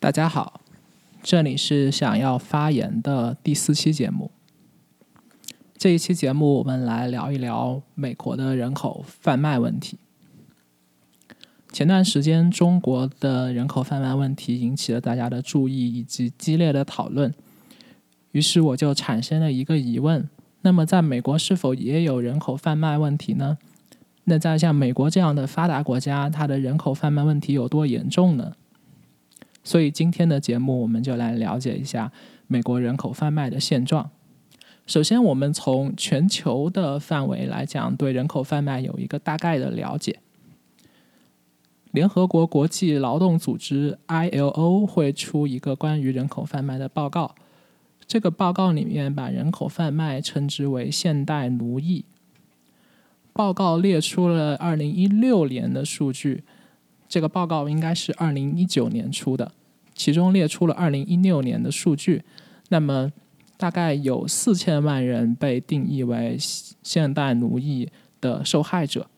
大家好，这里是想要发言的第四期节目。这一期节目，我们来聊一聊美国的人口贩卖问题。前段时间，中国的人口贩卖问题引起了大家的注意以及激烈的讨论，于是我就产生了一个疑问：那么，在美国是否也有人口贩卖问题呢？那在像美国这样的发达国家，它的人口贩卖问题有多严重呢？所以今天的节目，我们就来了解一下美国人口贩卖的现状。首先，我们从全球的范围来讲，对人口贩卖有一个大概的了解。联合国国际劳动组织 （ILO） 会出一个关于人口贩卖的报告，这个报告里面把人口贩卖称之为现代奴役。报告列出了二零一六年的数据。这个报告应该是二零一九年出的，其中列出了二零一六年的数据。那么，大概有四千万人被定义为现代奴役的受害者。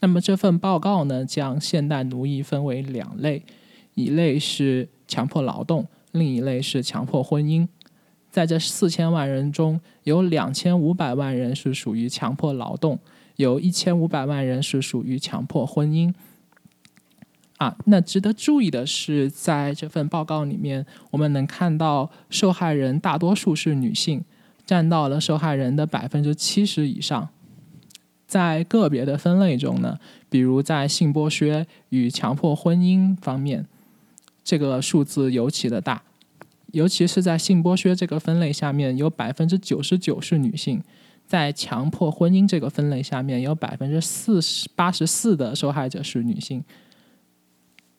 那么这份报告呢，将现代奴役分为两类，一类是强迫劳动，另一类是强迫婚姻。在这四千万人中，有两千五百万人是属于强迫劳动，有一千五百万人是属于强迫婚姻。啊，那值得注意的是，在这份报告里面，我们能看到受害人大多数是女性，占到了受害人的百分之七十以上。在个别的分类中呢，比如在性剥削与强迫婚姻方面，这个数字尤其的大，尤其是在性剥削这个分类下面，有百分之九十九是女性；在强迫婚姻这个分类下面，有百分之四十八十四的受害者是女性。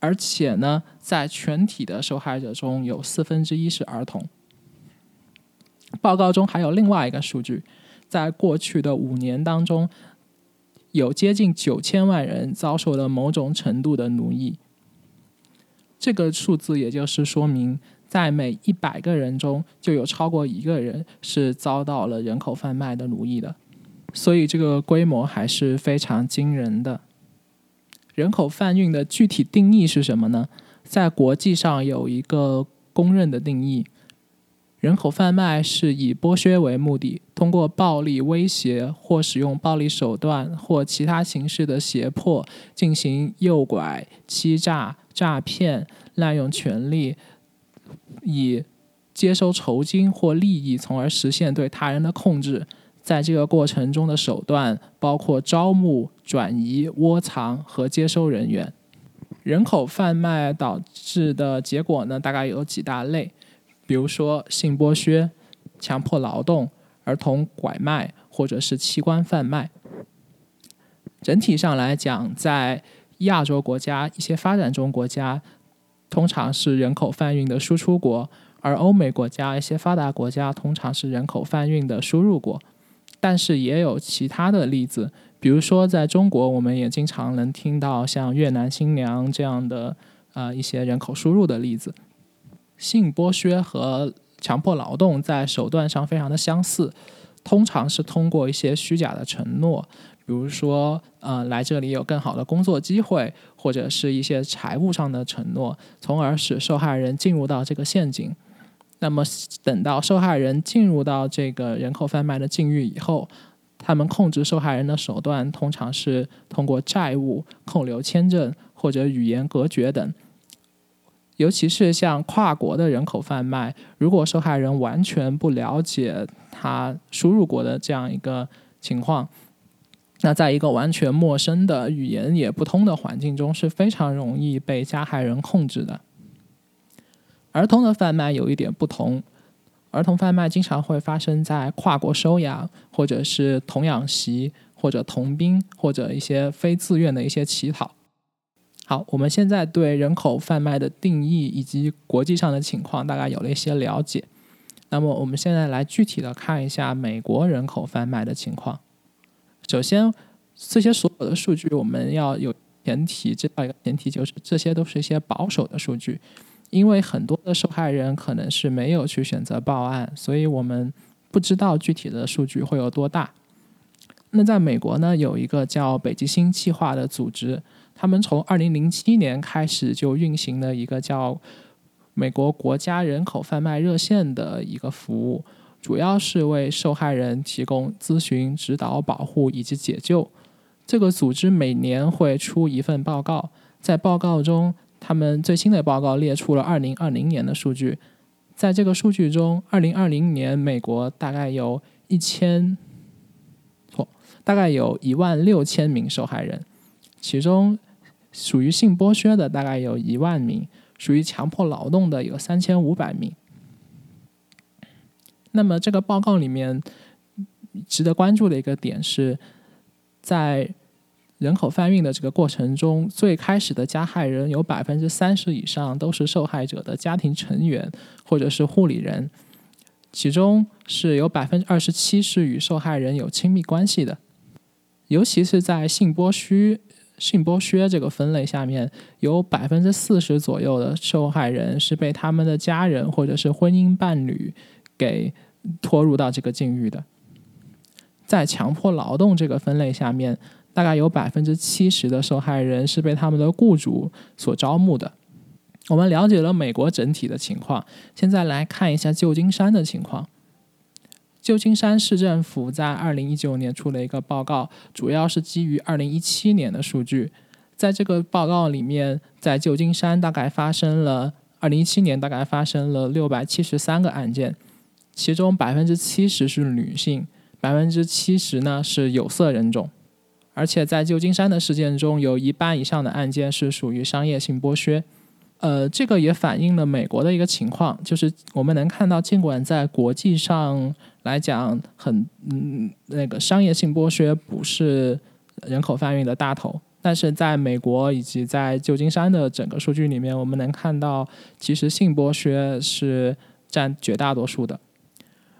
而且呢，在全体的受害者中有四分之一是儿童。报告中还有另外一个数据，在过去的五年当中，有接近九千万人遭受了某种程度的奴役。这个数字也就是说明，在每一百个人中就有超过一个人是遭到了人口贩卖的奴役的，所以这个规模还是非常惊人的。人口贩运的具体定义是什么呢？在国际上有一个公认的定义：人口贩卖是以剥削为目的，通过暴力威胁或使用暴力手段或其他形式的胁迫进行诱拐、欺诈、诈骗、滥用权力，以接收酬金或利益，从而实现对他人的控制。在这个过程中的手段包括招募、转移、窝藏和接收人员。人口贩卖导致的结果呢，大概有几大类，比如说性剥削、强迫劳动、儿童拐卖或者是器官贩卖。整体上来讲，在亚洲国家、一些发展中国家，通常是人口贩运的输出国；而欧美国家、一些发达国家，通常是人口贩运的输入国。但是也有其他的例子，比如说在中国，我们也经常能听到像越南新娘这样的呃一些人口输入的例子。性剥削和强迫劳动在手段上非常的相似，通常是通过一些虚假的承诺，比如说呃来这里有更好的工作机会，或者是一些财务上的承诺，从而使受害人进入到这个陷阱。那么，等到受害人进入到这个人口贩卖的境遇以后，他们控制受害人的手段通常是通过债务、扣留签证或者语言隔绝等。尤其是像跨国的人口贩卖，如果受害人完全不了解他输入国的这样一个情况，那在一个完全陌生的语言也不通的环境中，是非常容易被加害人控制的。儿童的贩卖有一点不同，儿童贩卖经常会发生在跨国收养，或者是童养媳，或者童兵，或者一些非自愿的一些乞讨。好，我们现在对人口贩卖的定义以及国际上的情况大概有了一些了解。那么，我们现在来具体的看一下美国人口贩卖的情况。首先，这些所有的数据我们要有前提，知道一个前提就是这些都是一些保守的数据。因为很多的受害人可能是没有去选择报案，所以我们不知道具体的数据会有多大。那在美国呢，有一个叫北极星计划的组织，他们从二零零七年开始就运行了一个叫美国国家人口贩卖热线的一个服务，主要是为受害人提供咨询、指导、保护以及解救。这个组织每年会出一份报告，在报告中，他们最新的报告列出了二零二零年的数据。在这个数据中，二零二零年美国大概有一千，错，大概有一万六千名受害人，其中属于性剥削的大概有一万名，属于强迫劳动的有三千五百名。那么这个报告里面值得关注的一个点是，在人口贩运的这个过程中，最开始的加害人有百分之三十以上都是受害者的家庭成员或者是护理人，其中是有百分之二十七是与受害人有亲密关系的，尤其是在性剥削、性剥削这个分类下面，有百分之四十左右的受害人是被他们的家人或者是婚姻伴侣给拖入到这个境遇的，在强迫劳动这个分类下面。大概有百分之七十的受害人是被他们的雇主所招募的。我们了解了美国整体的情况，现在来看一下旧金山的情况。旧金山市政府在二零一九年出了一个报告，主要是基于二零一七年的数据。在这个报告里面，在旧金山大概发生了二零一七年大概发生了六百七十三个案件，其中百分之七十是女性，百分之七十呢是有色人种。而且在旧金山的事件中，有一半以上的案件是属于商业性剥削。呃，这个也反映了美国的一个情况，就是我们能看到，尽管在国际上来讲，很嗯那个商业性剥削不是人口贩运的大头，但是在美国以及在旧金山的整个数据里面，我们能看到，其实性剥削是占绝大多数的，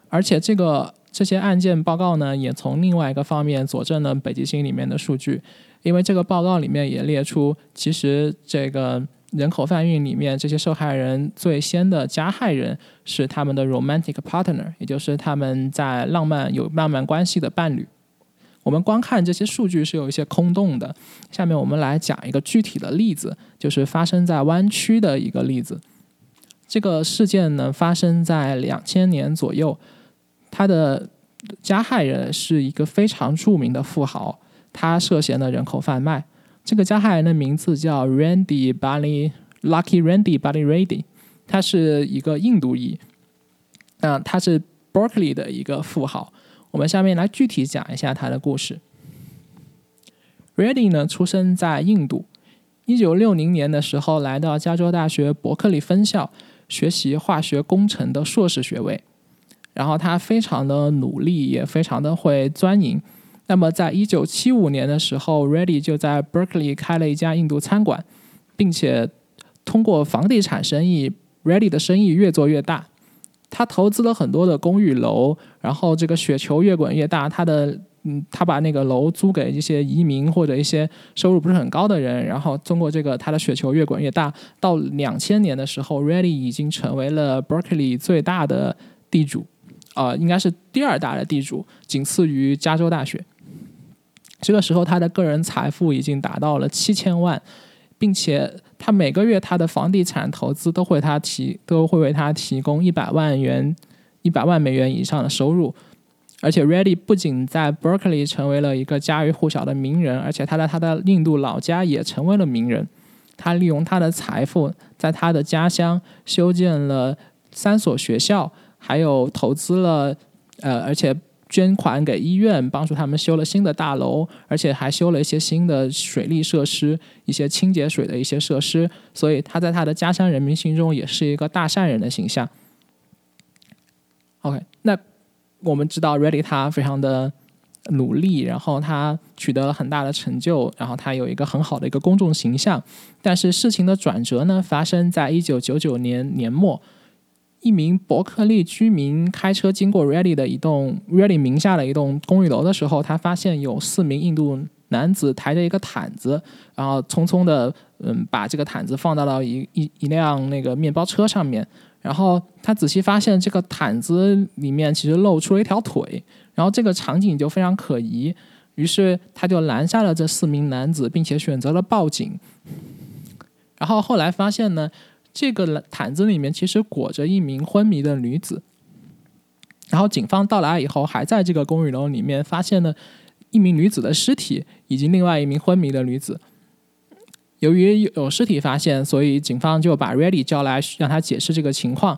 而且这个。这些案件报告呢，也从另外一个方面佐证了北极星里面的数据，因为这个报告里面也列出，其实这个人口贩运里面这些受害人最先的加害人是他们的 romantic partner，也就是他们在浪漫有浪漫关系的伴侣。我们光看这些数据是有一些空洞的。下面我们来讲一个具体的例子，就是发生在湾区的一个例子。这个事件呢，发生在两千年左右。他的加害人是一个非常著名的富豪，他涉嫌的人口贩卖。这个加害人的名字叫 Randy Bali Lucky Randy Bali Ready，他是一个印度裔，那他是 Berkeley 的一个富豪。我们下面来具体讲一下他的故事。Ready 呢，出生在印度，一九六零年的时候来到加州大学伯克利分校学习化学工程的硕士学位。然后他非常的努力，也非常的会钻营。那么，在一九七五年的时候，Ready 就在 Berkeley 开了一家印度餐馆，并且通过房地产生意，Ready 的生意越做越大。他投资了很多的公寓楼，然后这个雪球越滚越大。他的嗯，他把那个楼租给一些移民或者一些收入不是很高的人，然后通过这个，他的雪球越滚越大。到两千年的时候，Ready 已经成为了 Berkeley 最大的地主。呃，应该是第二大的地主，仅次于加州大学。这个时候，他的个人财富已经达到了七千万，并且他每个月他的房地产投资都会他提都会为他提供一百万元、一百万美元以上的收入。而且，Ready 不仅在 Berkeley 成为了一个家喻户晓的名人，而且他在他的印度老家也成为了名人。他利用他的财富，在他的家乡修建了三所学校。还有投资了，呃，而且捐款给医院，帮助他们修了新的大楼，而且还修了一些新的水利设施，一些清洁水的一些设施。所以他在他的家乡人民心中也是一个大善人的形象。OK，那我们知道 Ready 他非常的努力，然后他取得了很大的成就，然后他有一个很好的一个公众形象。但是事情的转折呢，发生在一九九九年年末。一名伯克利居民开车经过 Ready 的一栋 Ready 名下的一栋公寓楼的时候，他发现有四名印度男子抬着一个毯子，然后匆匆的嗯把这个毯子放到了一一一辆那个面包车上面。然后他仔细发现这个毯子里面其实露出了一条腿，然后这个场景就非常可疑。于是他就拦下了这四名男子，并且选择了报警。然后后来发现呢。这个毯子里面其实裹着一名昏迷的女子。然后警方到来以后，还在这个公寓楼里面发现了一名女子的尸体，以及另外一名昏迷的女子。由于有尸体发现，所以警方就把 Ready 叫来，让他解释这个情况。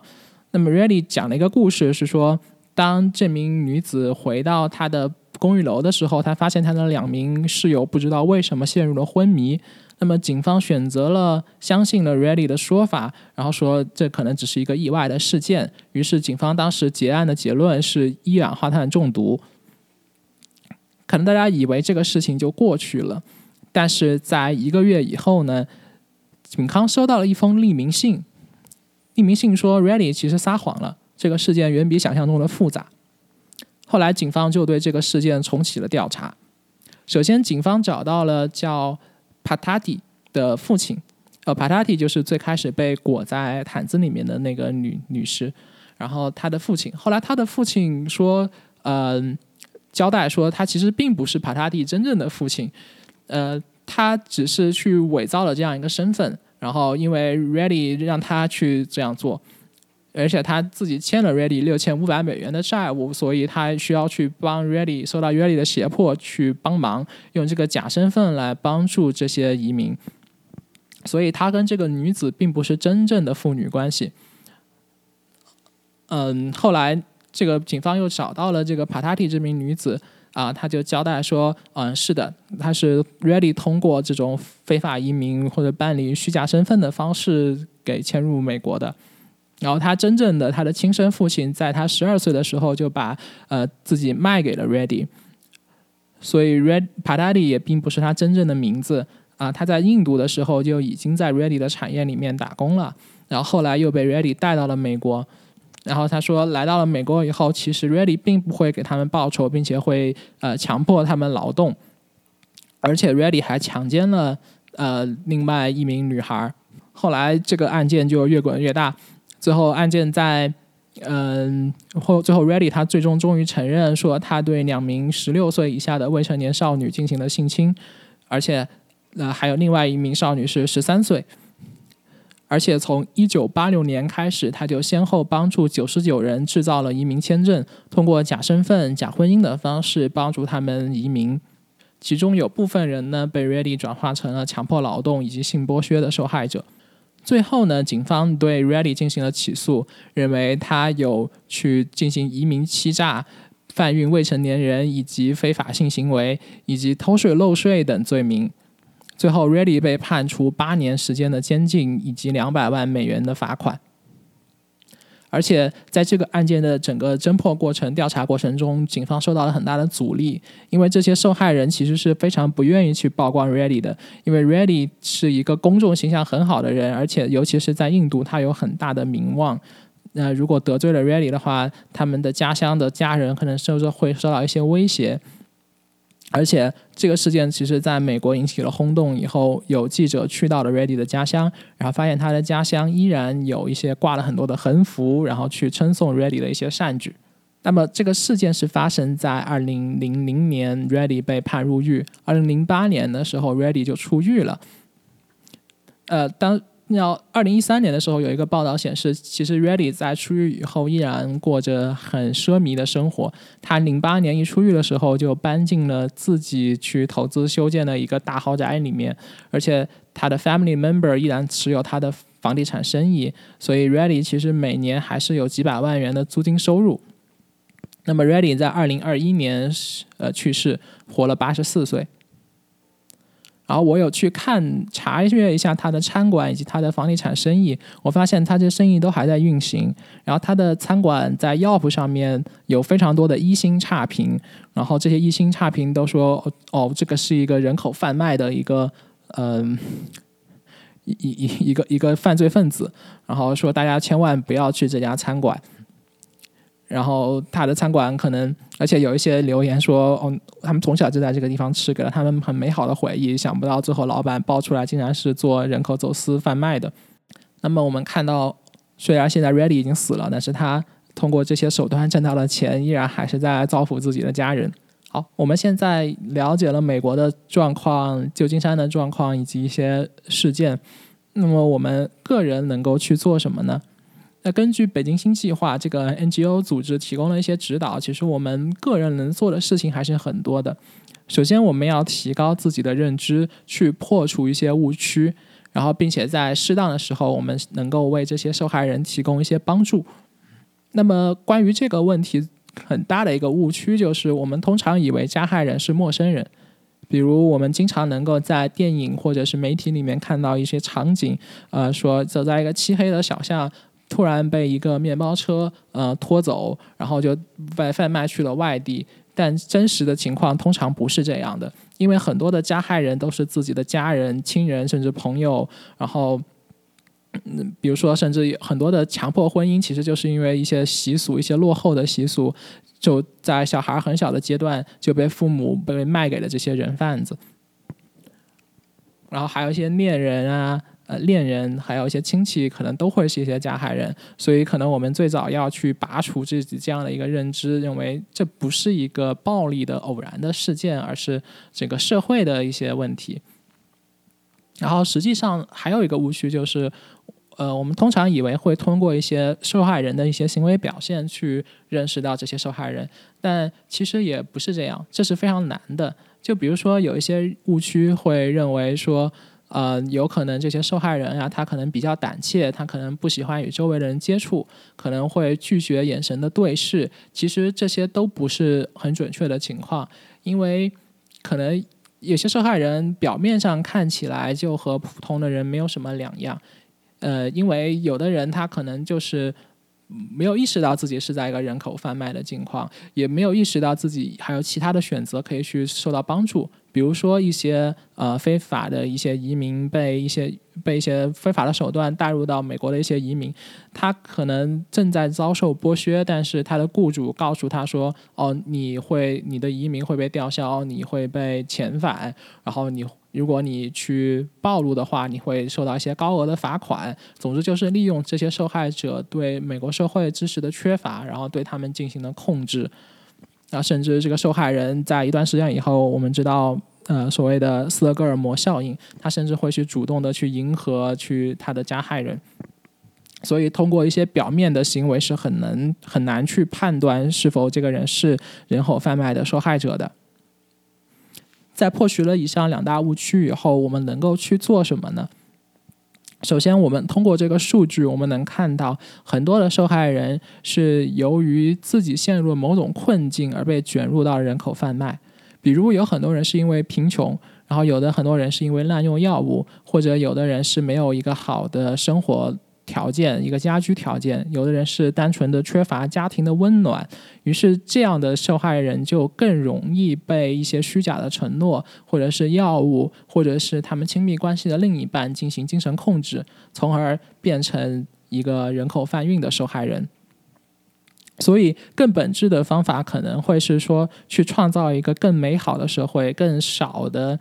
那么 Ready 讲了一个故事，是说当这名女子回到她的公寓楼的时候，她发现她的两名室友不知道为什么陷入了昏迷。那么警方选择了相信了 Ready 的说法，然后说这可能只是一个意外的事件。于是警方当时结案的结论是一氧化碳中毒。可能大家以为这个事情就过去了，但是在一个月以后呢，警方收到了一封匿名信。匿名信说 Ready 其实撒谎了，这个事件远比想象中的复杂。后来警方就对这个事件重启了调查。首先，警方找到了叫。Patati 的父亲，呃，Patati 就是最开始被裹在毯子里面的那个女女士。然后他的父亲，后来他的父亲说，嗯，交代说他其实并不是 Patati 真正的父亲，呃，他只是去伪造了这样一个身份。然后因为 Ready 让他去这样做。而且他自己欠了 Ready 六千五百美元的债务，所以他需要去帮 Ready 受到 Ready 的胁迫去帮忙，用这个假身份来帮助这些移民。所以他跟这个女子并不是真正的父女关系。嗯，后来这个警方又找到了这个 patti 这名女子啊，他就交代说，嗯，是的，他是 Ready 通过这种非法移民或者办理虚假身份的方式给迁入美国的。然后他真正的他的亲生父亲在他十二岁的时候就把呃自己卖给了 Ready，所以 Red Patati 也并不是他真正的名字啊。他在印度的时候就已经在 Ready 的产业里面打工了，然后后来又被 Ready 带到了美国。然后他说来到了美国以后，其实 Ready 并不会给他们报酬，并且会呃强迫他们劳动，而且 Ready 还强奸了呃另外一名女孩。后来这个案件就越滚越大。最后案件在，嗯后最后 Ready 他最终终于承认说他对两名十六岁以下的未成年少女进行了性侵，而且呃还有另外一名少女是十三岁，而且从一九八六年开始，他就先后帮助九十九人制造了移民签证，通过假身份、假婚姻的方式帮助他们移民，其中有部分人呢被 Ready 转化成了强迫劳动以及性剥削的受害者。最后呢，警方对 Ready 进行了起诉，认为他有去进行移民欺诈、贩运未成年人以及非法性行为以及偷税漏税等罪名。最后，Ready 被判处八年时间的监禁以及两百万美元的罚款。而且在这个案件的整个侦破过程、调查过程中，警方受到了很大的阻力，因为这些受害人其实是非常不愿意去曝光 Ready 的，因为 Ready 是一个公众形象很好的人，而且尤其是在印度，他有很大的名望。那如果得罪了 Ready 的话，他们的家乡的家人可能甚至会受到一些威胁。而且这个事件其实在美国引起了轰动以后，有记者去到了 Ready 的家乡，然后发现他的家乡依然有一些挂了很多的横幅，然后去称颂 Ready 的一些善举。那么这个事件是发生在二零零零年，Ready 被判入狱。二零零八年的时候，Ready 就出狱了。呃，当。要二零一三年的时候，有一个报道显示，其实 Ready 在出狱以后依然过着很奢靡的生活。他零八年一出狱的时候，就搬进了自己去投资修建的一个大豪宅里面，而且他的 family member 依然持有他的房地产生意，所以 Ready 其实每年还是有几百万元的租金收入。那么 Ready 在二零二一年呃去世，活了八十四岁。然后我有去看查阅一下他的餐馆以及他的房地产生意，我发现他这生意都还在运行。然后他的餐馆在 Yelp 上面有非常多的一星差评，然后这些一星差评都说哦，这个是一个人口贩卖的一个嗯一一一个一个犯罪分子，然后说大家千万不要去这家餐馆。然后他的餐馆可能，而且有一些留言说，哦，他们从小就在这个地方吃，给了他们很美好的回忆。想不到最后老板爆出来，竟然是做人口走私贩卖的。那么我们看到，虽然现在 Ready 已经死了，但是他通过这些手段挣到的钱，依然还是在造福自己的家人。好，我们现在了解了美国的状况、旧金山的状况以及一些事件。那么我们个人能够去做什么呢？那根据北京新计划这个 NGO 组织提供了一些指导，其实我们个人能做的事情还是很多的。首先，我们要提高自己的认知，去破除一些误区，然后并且在适当的时候，我们能够为这些受害人提供一些帮助。那么，关于这个问题，很大的一个误区就是，我们通常以为加害人是陌生人。比如，我们经常能够在电影或者是媒体里面看到一些场景，呃，说走在一个漆黑的小巷，突然被一个面包车呃拖走，然后就被贩卖去了外地。但真实的情况通常不是这样的，因为很多的加害人都是自己的家人、亲人甚至朋友，然后，嗯，比如说，甚至很多的强迫婚姻，其实就是因为一些习俗、一些落后的习俗。就在小孩很小的阶段就被父母被卖给了这些人贩子，然后还有一些恋人啊，呃，恋人，还有一些亲戚，可能都会是一些加害人，所以可能我们最早要去拔除自己这样的一个认知，认为这不是一个暴力的偶然的事件，而是整个社会的一些问题。然后实际上还有一个误区就是。呃，我们通常以为会通过一些受害人的一些行为表现去认识到这些受害人，但其实也不是这样，这是非常难的。就比如说有一些误区会认为说，呃，有可能这些受害人啊，他可能比较胆怯，他可能不喜欢与周围的人接触，可能会拒绝眼神的对视。其实这些都不是很准确的情况，因为可能有些受害人表面上看起来就和普通的人没有什么两样。呃，因为有的人他可能就是没有意识到自己是在一个人口贩卖的境况，也没有意识到自己还有其他的选择可以去受到帮助。比如说一些呃非法的一些移民被一些被一些非法的手段带入到美国的一些移民，他可能正在遭受剥削，但是他的雇主告诉他说：“哦，你会你的移民会被吊销，你会被遣返，然后你。”如果你去暴露的话，你会受到一些高额的罚款。总之就是利用这些受害者对美国社会知识的缺乏，然后对他们进行了控制。啊，甚至这个受害人在一段时间以后，我们知道，呃，所谓的斯德哥尔摩效应，他甚至会去主动的去迎合去他的加害人。所以，通过一些表面的行为是很能很难去判断是否这个人是人口贩卖的受害者的。在破除了以上两大误区以后，我们能够去做什么呢？首先，我们通过这个数据，我们能看到很多的受害人是由于自己陷入了某种困境而被卷入到人口贩卖。比如，有很多人是因为贫穷，然后有的很多人是因为滥用药物，或者有的人是没有一个好的生活。条件一个家居条件，有的人是单纯的缺乏家庭的温暖，于是这样的受害人就更容易被一些虚假的承诺，或者是药物，或者是他们亲密关系的另一半进行精神控制，从而变成一个人口贩运的受害人。所以，更本质的方法可能会是说，去创造一个更美好的社会，更少的。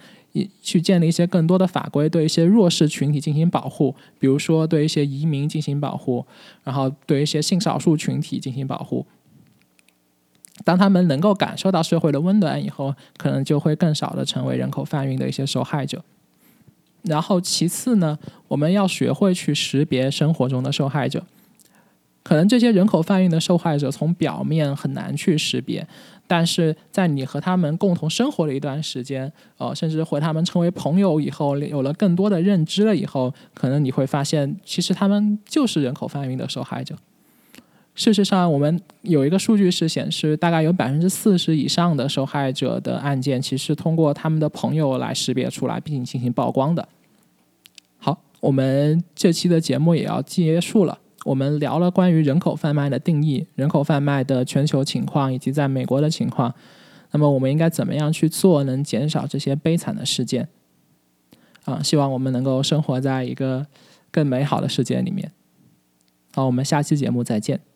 去建立一些更多的法规，对一些弱势群体进行保护，比如说对一些移民进行保护，然后对一些性少数群体进行保护。当他们能够感受到社会的温暖以后，可能就会更少的成为人口贩运的一些受害者。然后其次呢，我们要学会去识别生活中的受害者。可能这些人口贩运的受害者从表面很难去识别。但是在你和他们共同生活了一段时间，呃，甚至和他们成为朋友以后，有了更多的认知了以后，可能你会发现，其实他们就是人口贩运的受害者。事实上，我们有一个数据是显示，大概有百分之四十以上的受害者的案件，其实通过他们的朋友来识别出来，并进行曝光的。好，我们这期的节目也要结束了。我们聊了关于人口贩卖的定义、人口贩卖的全球情况以及在美国的情况。那么，我们应该怎么样去做，能减少这些悲惨的事件？啊，希望我们能够生活在一个更美好的世界里面。好，我们下期节目再见。